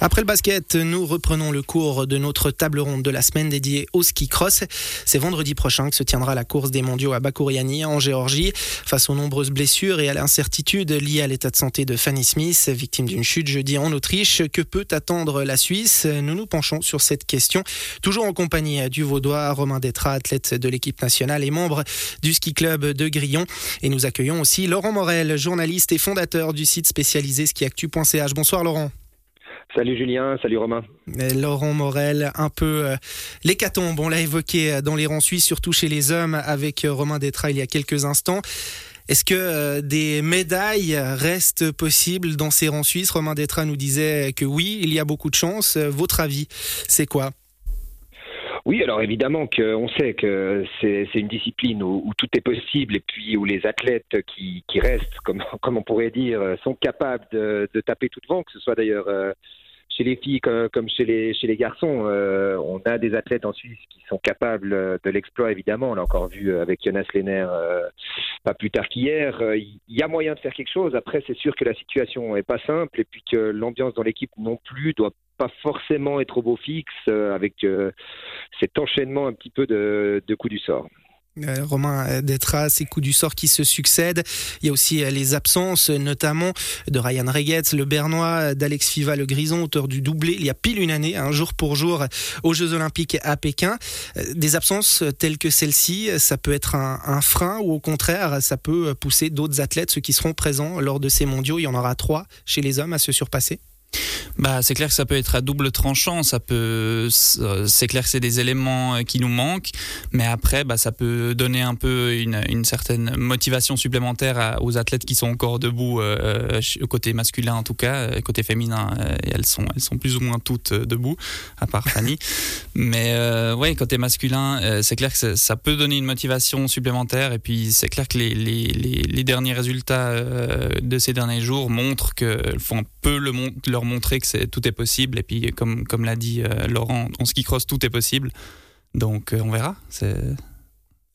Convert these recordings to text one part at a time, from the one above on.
Après le basket, nous reprenons le cours de notre table ronde de la semaine dédiée au ski cross. C'est vendredi prochain que se tiendra la course des mondiaux à Bakouriani en Géorgie. Face aux nombreuses blessures et à l'incertitude liée à l'état de santé de Fanny Smith, victime d'une chute jeudi en Autriche, que peut attendre la Suisse? Nous nous penchons sur cette question, toujours en compagnie du Vaudois Romain Détra, athlète de l'équipe nationale et membre du ski club de Grillon. Et nous accueillons aussi Laurent Morel, journaliste et fondateur du site spécialisé skiactu.ch. Bonsoir Laurent. Salut Julien, salut Romain. Laurent Morel, un peu euh, l'hécatombe, on l'a évoqué euh, dans les rangs suisses, surtout chez les hommes, avec euh, Romain Détra il y a quelques instants. Est-ce que des médailles restent possibles dans ces rangs suisses? Romain Détra nous disait que oui, il y a beaucoup de chance. Votre avis, c'est quoi? Oui, alors évidemment qu'on sait que c'est une discipline où, tout est possible et puis où les athlètes qui, restent, comme, on pourrait dire, sont capables de, taper tout devant, que ce soit d'ailleurs euh, chez les filles comme, chez, les, chez les garçons. Euh, on a des athlètes en Suisse qui sont capables de l'exploit, évidemment. On l'a encore vu avec Jonas Lehner euh, pas plus tard qu'hier. Il y a moyen de faire quelque chose. Après, c'est sûr que la situation n'est pas simple et puis que l'ambiance dans l'équipe non plus doit pas forcément être au beau fixe avec cet enchaînement un petit peu de, coups du sort. Euh, Romain Detra, ces coups du sort qui se succèdent. Il y a aussi euh, les absences, notamment de Ryan Regetz, le Bernois, d'Alex Fiva, le Grison, auteur du doublé, il y a pile une année, un jour pour jour, aux Jeux Olympiques à Pékin. Euh, des absences telles que celle-ci, ça peut être un, frein ou au contraire, ça peut pousser d'autres athlètes, ceux qui seront présents lors de ces mondiaux. Il y en aura trois chez les hommes à se surpasser. Bah, c'est clair que ça peut être à double tranchant. Ça peut, c'est clair que c'est des éléments euh, qui nous manquent, mais après, bah, ça peut donner un peu une, une certaine motivation supplémentaire aux athlètes qui sont encore debout, euh, côté masculin en tout cas, euh, côté féminin, euh, elles sont, elles sont plus ou moins toutes debout, à part Fanny. mais euh, ouais, côté masculin, c'est clair que ça peut donner une motivation supplémentaire. Et puis, c'est clair que les, les, les, derniers résultats de ces derniers jours montrent qu'il faut un peu le, leur montrer que c'est tout est possible. Et puis, comme, comme l'a dit euh, Laurent, en ski cross, tout est possible. Donc, euh, on verra.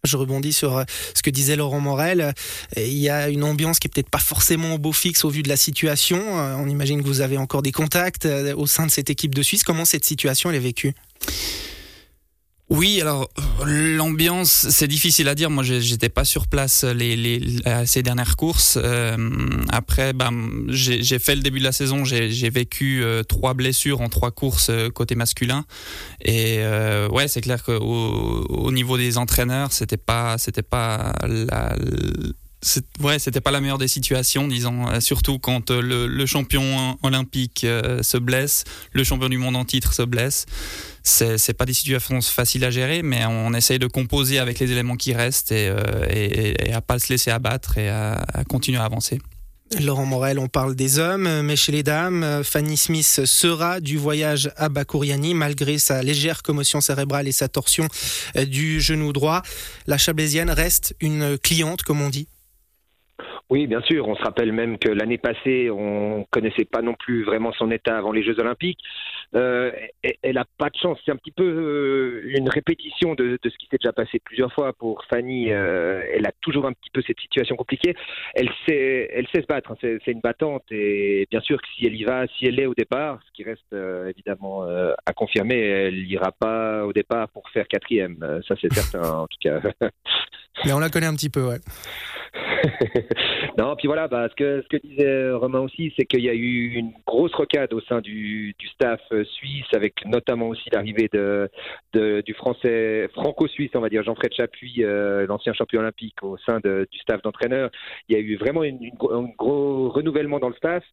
Je rebondis sur euh, ce que disait Laurent Morel. Il y a une ambiance qui est peut-être pas forcément au beau fixe au vu de la situation. On imagine que vous avez encore des contacts au sein de cette équipe de Suisse. Comment cette situation elle est vécue? Oui, alors l'ambiance, c'est difficile à dire. Moi, j'étais pas sur place les, les, ces dernières courses. Euh, après, j'ai fait le début de la saison. J'ai vécu euh, trois blessures en trois courses euh, côté masculin. Et euh, ouais, c'est clair qu'au au niveau des entraîneurs, c'était pas, c'était pas la, ouais, c'était pas la meilleure des situations, disons, euh, surtout quand euh, le, champion olympique euh, se blesse, le champion du monde en titre se blesse. C'est, pas des situations faciles à gérer, mais on essaye de composer avec les éléments qui restent et, et, et à pas se laisser abattre et à, à, continuer à avancer. Laurent Morel, on parle des hommes, mais chez les dames, Fanny Smith sera du voyage à Bakouriani malgré sa légère commotion cérébrale et sa torsion du genou droit. La Chablaisienne reste une cliente, comme on dit. Oui, bien sûr. On se rappelle même que l'année passée, on connaissait pas non plus vraiment son état avant les Jeux Olympiques. Euh, elle n'a pas de chance. C'est un petit peu euh, une répétition de, ce qui s'est déjà passé plusieurs fois pour Fanny. Euh, elle a toujours un petit peu cette situation compliquée. Elle sait, elle sait se battre. Hein. C'est, une battante et bien sûr que si elle y va, si elle est au départ, ce qui reste évidemment à confirmer, elle n'ira pas au départ pour faire quatrième. Ça c'est certain en tout cas. Mais on la connaît un petit peu, ouais. non, puis voilà, bah, ce, que, ce que disait Romain aussi, c'est qu'il y a eu une grosse rocade au sein du, du staff euh, suisse, avec notamment aussi l'arrivée de, de, du français franco-suisse, on va dire, Jean-Fred Chapuis, euh, l'ancien champion olympique, au sein du staff d'entraîneur. Il y a eu vraiment une, un gros renouvellement dans le staff,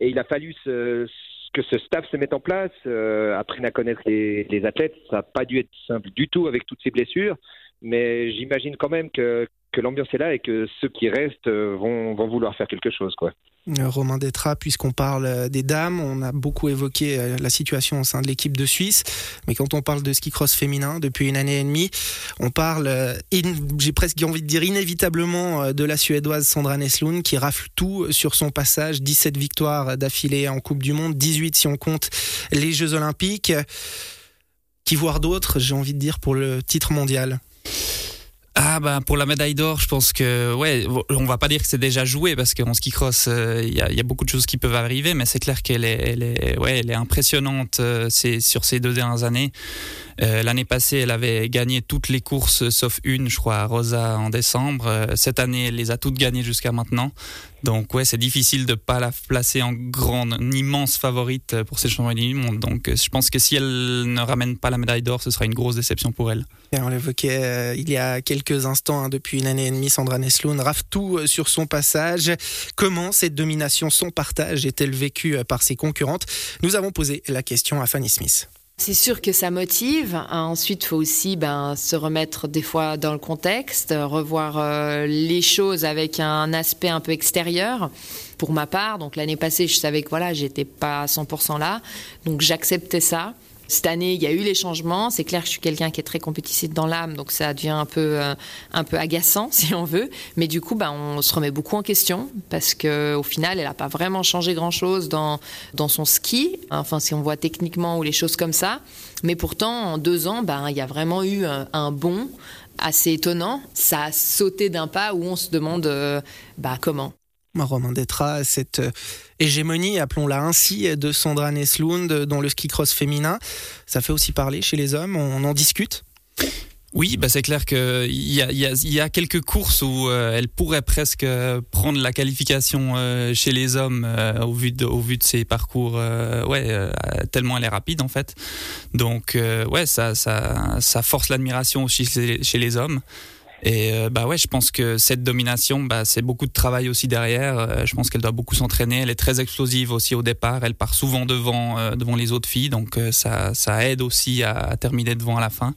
et il a fallu ce, que ce staff se mette en place, euh, apprenne à connaître les, les athlètes. Ça n'a pas dû être simple du tout avec toutes ces blessures, mais j'imagine quand même que que l'ambiance est là et que ceux qui restent euh, vont, vouloir faire quelque chose. Quoi. Euh, Romain Détra, puisqu'on parle euh, des dames, on a beaucoup évoqué la situation au sein de l'équipe de Suisse, mais quand on parle de ski cross féminin depuis une année et demie, on parle, j'ai presque envie de dire inévitablement, de la Suédoise Sandra Neslund qui rafle tout sur son passage, 17 victoires d'affilée en Coupe du Monde, 18 si on compte les Jeux Olympiques, qui voire d'autres, j'ai envie de dire, pour le titre mondial? Ah bah pour la médaille d'or, je pense que ouais, on va pas dire que c'est déjà joué parce qu'en ski cross, euh, il y, a, beaucoup de choses qui peuvent arriver, mais c'est clair qu'elle est, elle ouais, elle est impressionnante euh, sur ces deux dernières années. Euh, L'année passée, elle avait gagné toutes les courses sauf une, je crois, à Rosa en décembre. Euh, cette année, elle les a toutes gagnées jusqu'à maintenant. Donc ouais, c'est difficile de pas la placer en grande, en immense favorite pour ces championnats du monde. Donc je pense que si elle ne ramène pas la médaille d'or, ce sera une grosse déception pour elle. Et on l'évoquait euh, il y a quelques instants, hein, depuis une année et demie, Sandra Nesloun rafle tout euh, sur son passage. Comment cette domination, son partage est-elle vécue euh, par ses concurrentes? Nous avons posé la question à Fanny Smith. C'est sûr que ça motive. Ensuite, il faut aussi ben, se remettre des fois dans le contexte, revoir euh, les choses avec un aspect un peu extérieur. Pour ma part, donc l'année passée, je savais que voilà, j'étais pas à 100% là, donc j'acceptais ça. Cette année, il y a eu les changements. C'est clair que je suis quelqu'un qui est très compétitif dans l'âme, donc ça devient un peu, euh, un peu agaçant, si on veut. Mais du coup, ben, on se remet beaucoup en question parce qu'au final, elle n'a pas vraiment changé grand-chose dans, dans son ski. Enfin, si on voit techniquement ou les choses comme ça. Mais pourtant, en deux ans, ben, il y a vraiment eu un, un bond assez étonnant. Ça a sauté d'un pas où on se demande euh, bah, comment. Romain Détra, cette euh, hégémonie, appelons-la ainsi, de Sandra Neslund dans le ski cross féminin, ça fait aussi parler chez les hommes, on en discute oui, bah c'est clair qu'il y a, y, a, quelques courses où euh, elle pourrait presque prendre la qualification euh, chez les hommes euh, au, vu de, ses parcours. Euh, ouais, euh, tellement elle est rapide en fait. Donc ouais, ça, force l'admiration aussi chez les hommes. Et euh, bah ouais, je pense que cette domination, bah, c'est beaucoup de travail aussi derrière. Euh, je pense qu'elle doit beaucoup s'entraîner. Elle est très explosive aussi au départ. Elle part souvent devant, euh, devant les autres filles, donc ça, ça aide aussi à, à, terminer devant à la fin.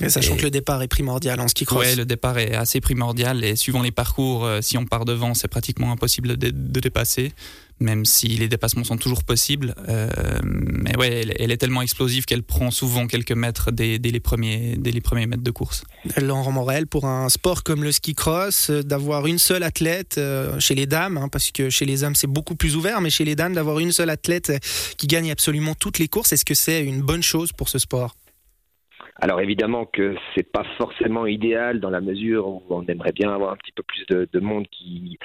Et sachant et, que le départ est primordial en ski cross. Ouais, le départ est assez primordial et suivant les parcours, si on part devant, c'est pratiquement impossible de, de dépasser même si les dépassements sont toujours possibles. Euh, mais ouais, elle, est tellement explosive qu'elle prend souvent quelques mètres dès, dès, les premiers, dès les premiers mètres de course. Laurent Morel, pour un sport comme le ski cross, euh, d'avoir une seule athlète euh, chez les dames, hein, parce que chez les hommes c'est beaucoup plus ouvert, mais chez les dames, d'avoir une seule athlète qui gagne absolument toutes les courses, est-ce que c'est une bonne chose pour ce sport? Alors évidemment que c'est pas forcément idéal dans la mesure où on aimerait bien avoir un petit peu plus de, de monde qui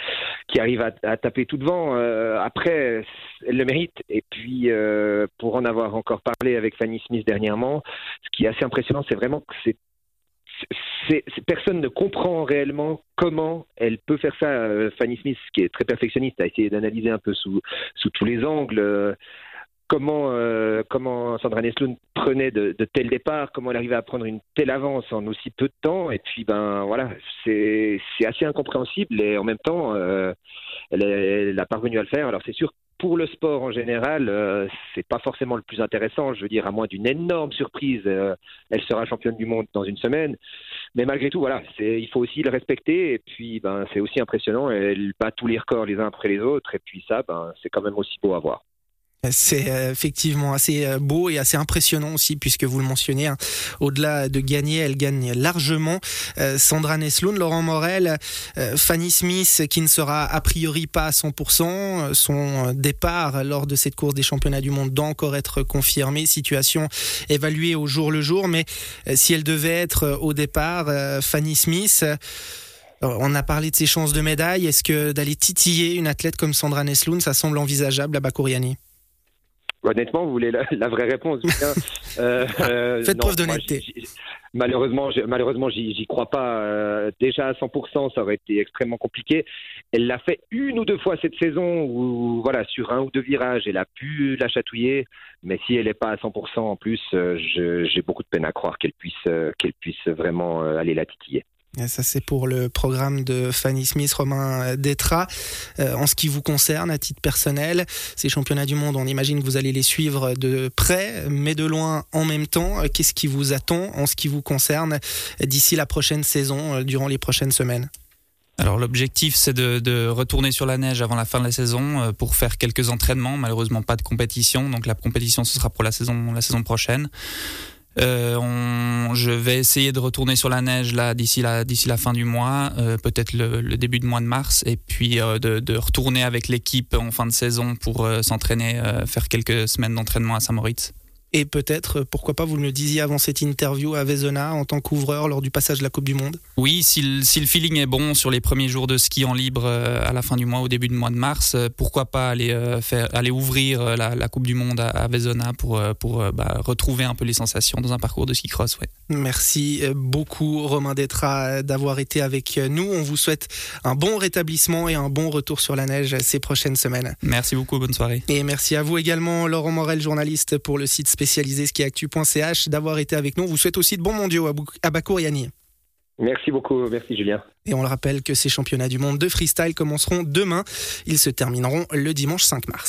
qui arrive à, taper tout devant. Euh, après, elle le mérite. Et puis euh, pour en avoir encore parlé avec Fanny Smith dernièrement, ce qui est assez impressionnant, c'est vraiment que personne ne comprend réellement comment elle peut faire ça. Euh, Fanny Smith, qui est très perfectionniste, a essayé d'analyser un peu sous, sous tous les angles. Comment, euh, comment Sandra Nesloun prenait de, de tels départs, comment elle arrivait à prendre une telle avance en aussi peu de temps. Et puis, ben voilà, c'est assez incompréhensible et en même temps, euh, elle a parvenu à le faire. Alors, c'est sûr pour le sport en général, euh, c'est pas forcément le plus intéressant. Je veux dire, à moins d'une énorme surprise, euh, elle sera championne du monde dans une semaine. Mais malgré tout, voilà, il faut aussi le respecter. Et puis, ben, c'est aussi impressionnant. Elle bat tous les records les uns après les autres. Et puis ça, ben, c'est quand même aussi beau à voir. C'est euh, effectivement assez euh, beau et assez impressionnant aussi, puisque vous le mentionnez, hein, au-delà de gagner, elle gagne largement. Euh, Sandra Nesloun, Laurent Morel, Fanny Smith, qui ne sera a priori pas à 100%, son départ lors de cette course des championnats du monde doit encore être confirmé, situation évaluée au jour le jour, mais si elle devait être au départ, Fanny Smith... On a parlé de ses chances de médaille. Est-ce que d'aller titiller une athlète comme Sandra Nesloun, ça semble envisageable à Bakouriani Honnêtement, vous voulez la, la vraie réponse euh, euh, Faites preuve d'honnêteté. Malheureusement, malheureusement, j'y crois pas. Euh, déjà à 100%, ça aurait été extrêmement compliqué. Elle l'a fait une ou deux fois cette saison, où voilà, sur un ou deux virages, elle a pu la chatouiller. Mais si elle n'est pas à 100% en plus, j'ai beaucoup de peine à croire qu'elle puisse, qu'elle puisse vraiment aller la titiller. Ça, c'est pour le programme de Fanny Smith, Romain Détra. Euh, en ce qui vous concerne, à titre personnel, ces championnats du monde, on imagine que vous allez les suivre de près, mais de loin en même temps. Qu'est-ce qui vous attend en ce qui vous concerne d'ici la prochaine saison, durant les prochaines semaines? Alors l'objectif c'est de, de, retourner sur la neige avant la fin de la saison pour faire quelques entraînements. Malheureusement pas de compétition, donc la compétition ce sera pour la saison la saison prochaine. Euh, je vais essayer de retourner sur la neige là d'ici la d'ici la fin du mois, euh, peut-être le, début du mois de mars, et puis euh, de, de, retourner avec l'équipe en fin de saison pour s'entraîner, faire quelques semaines d'entraînement à Saint-Moritz. Et peut-être, pourquoi pas, vous le disiez avant cette interview à Vezona en tant qu'ouvreur lors du passage de la Coupe du Monde Oui, si le, si le, feeling est bon sur les premiers jours de ski en libre euh, à la fin du mois, au début du mois de mars, euh, pourquoi pas aller, euh, faire, aller ouvrir la, la, Coupe du Monde à, à Vezona pour, pour bah, retrouver un peu les sensations dans un parcours de ski cross. Ouais. Merci beaucoup Romain Détra d'avoir été avec nous. On vous souhaite un bon rétablissement et un bon retour sur la neige ces prochaines semaines. Merci beaucoup, bonne soirée. Et merci à vous également, Laurent Morel, journaliste pour le site spécialisé skiactu.ch d'avoir été avec nous. On vous souhaite aussi de bons mondiaux à Bakour Yanni. Merci beaucoup, merci Julien. Et on le rappelle que ces championnats du monde de freestyle commenceront demain. Ils se termineront le dimanche 5 mars.